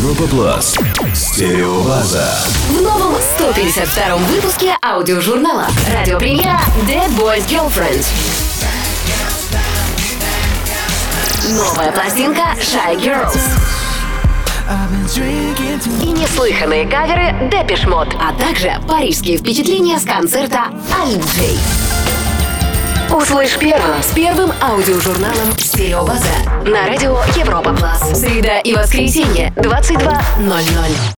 Европа Плас. Стереобаза. В новом 152 выпуске аудиожурнала радиопремьера Dead Boys Girlfriend. Новая пластинка Shy Girls. И неслыханные каверы Depeche Mode, а также парижские впечатления с концерта Альджей. Услышь первым с первым аудиожурналом «Стереобаза» на радио Европа Плас. Среда и воскресенье, 22.00.